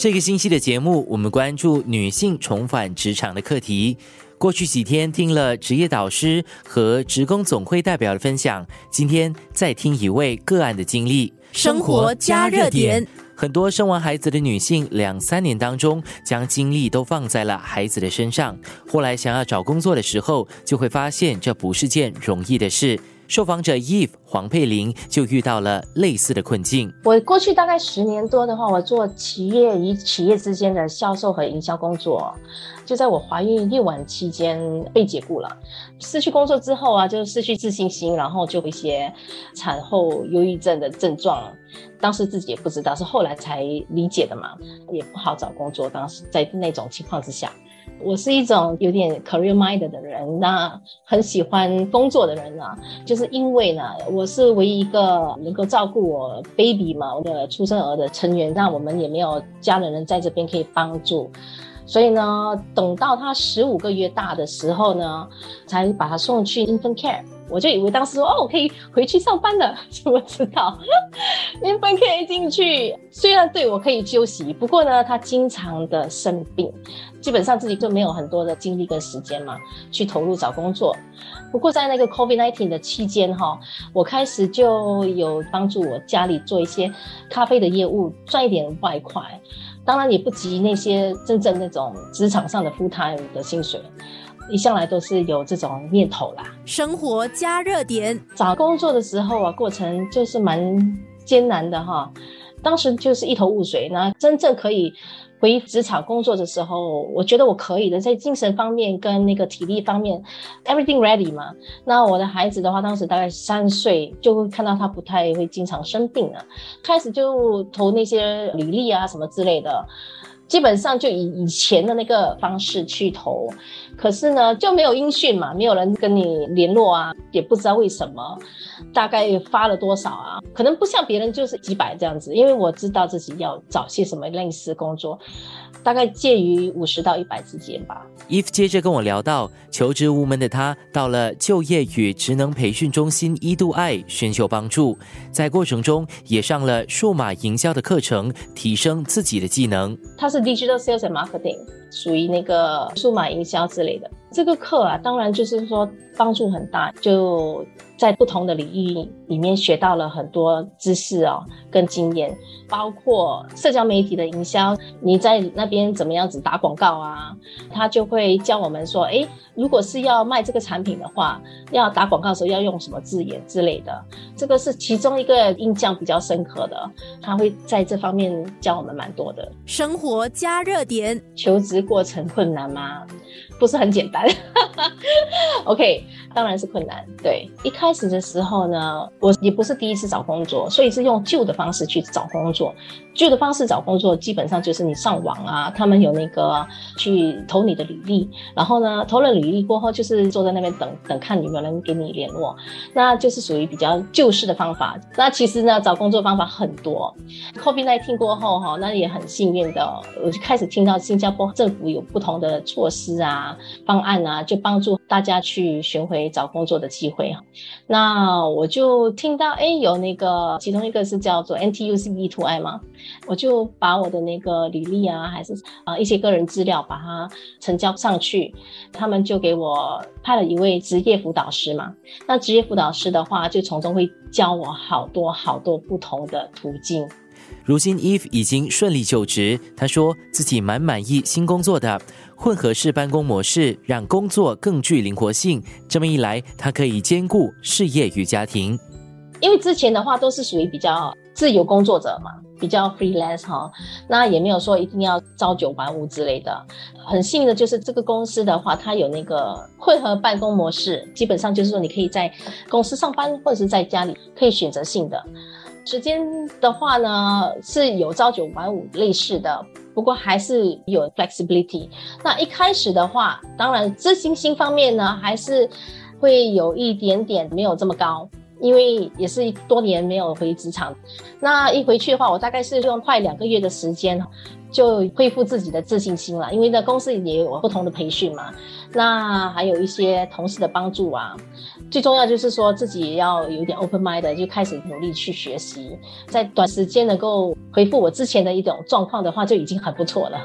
这个星期的节目，我们关注女性重返职场的课题。过去几天听了职业导师和职工总会代表的分享，今天再听一位个案的经历。生活加热点，很多生完孩子的女性，两三年当中将精力都放在了孩子的身上，后来想要找工作的时候，就会发现这不是件容易的事。受访者 Eve 黄佩玲就遇到了类似的困境。我过去大概十年多的话，我做企业与企业之间的销售和营销工作。就在我怀孕孕晚期间被解雇了，失去工作之后啊，就失去自信心，然后就一些产后忧郁症的症状。当时自己也不知道，是后来才理解的嘛，也不好找工作。当时在那种情况之下。我是一种有点 career minded 的人，那很喜欢工作的人啊，就是因为呢，我是唯一一个能够照顾我 baby 嘛，我的出生儿的成员，那我们也没有家人人在这边可以帮助，所以呢，等到他十五个月大的时候呢，才把他送去 infant care。我就以为当时说哦，我可以回去上班了，怎么知道？因为分 K 进去，虽然对我可以休息，不过呢，他经常的生病，基本上自己就没有很多的精力跟时间嘛，去投入找工作。不过在那个 COVID-19 的期间哈，我开始就有帮助我家里做一些咖啡的业务，赚一点外快。当然也不及那些真正那种职场上的 full time 的薪水。一向来都是有这种念头啦。生活加热点，找工作的时候啊，过程就是蛮艰难的哈。当时就是一头雾水。那真正可以回职场工作的时候，我觉得我可以的，在精神方面跟那个体力方面，everything ready 嘛。那我的孩子的话，当时大概三岁，就会看到他不太会经常生病了，开始就投那些履历啊什么之类的。基本上就以以前的那个方式去投，可是呢就没有音讯嘛，没有人跟你联络啊，也不知道为什么，大概发了多少啊？可能不像别人就是几百这样子，因为我知道自己要找些什么类似工作，大概介于五十到一百之间吧。Eve 接着跟我聊到，求职无门的他到了就业与职能培训中心一度爱寻求帮助，在过程中也上了数码营销的课程，提升自己的技能。他是。Digital Sales and Marketing 属于那个数码营销之类的。这个课啊，当然就是说帮助很大，就在不同的领域里面学到了很多知识哦，跟经验，包括社交媒体的营销，你在那边怎么样子打广告啊？他就会教我们说，诶，如果是要卖这个产品的话，要打广告的时候要用什么字眼之类的，这个是其中一个印象比较深刻的，他会在这方面教我们蛮多的。生活加热点，求职过程困难吗？不是很简单。OK，当然是困难。对，一开开始的时候呢，我也不是第一次找工作，所以是用旧的方式去找工作。旧的方式找工作，基本上就是你上网啊，他们有那个去投你的履历，然后呢，投了履历过后，就是坐在那边等等看有没有人给你联络，那就是属于比较旧式的方法。那其实呢，找工作方法很多。COVID-19 过后哈，那也很幸运的，我就开始听到新加坡政府有不同的措施啊、方案啊，就帮助大家去寻回找工作的机会哈。那我就听到，哎，有那个其中一个是叫做 NTUC E to I 嘛？我就把我的那个履历啊，还是啊一些个人资料，把它呈交上去，他们就给我派了一位职业辅导师嘛。那职业辅导师的话，就从中会教我好多好多不同的途径。如今 Eve 已经顺利就职，他说自己蛮满意新工作的混合式办公模式，让工作更具灵活性。这么一来，他可以兼顾事业与家庭。因为之前的话都是属于比较自由工作者嘛，比较 freelance 哈，那也没有说一定要朝九晚五之类的。很幸运的就是这个公司的话，它有那个混合办公模式，基本上就是说你可以在公司上班或者是在家里可以选择性的。时间的话呢是有朝九晚五类似的，不过还是有 flexibility。那一开始的话，当然自信心方面呢还是会有一点点没有这么高。因为也是多年没有回职场，那一回去的话，我大概是用快两个月的时间，就恢复自己的自信心了。因为呢，公司也有不同的培训嘛，那还有一些同事的帮助啊。最重要就是说自己也要有点 open mind 的，就开始努力去学习，在短时间能够恢复我之前的一种状况的话，就已经很不错了。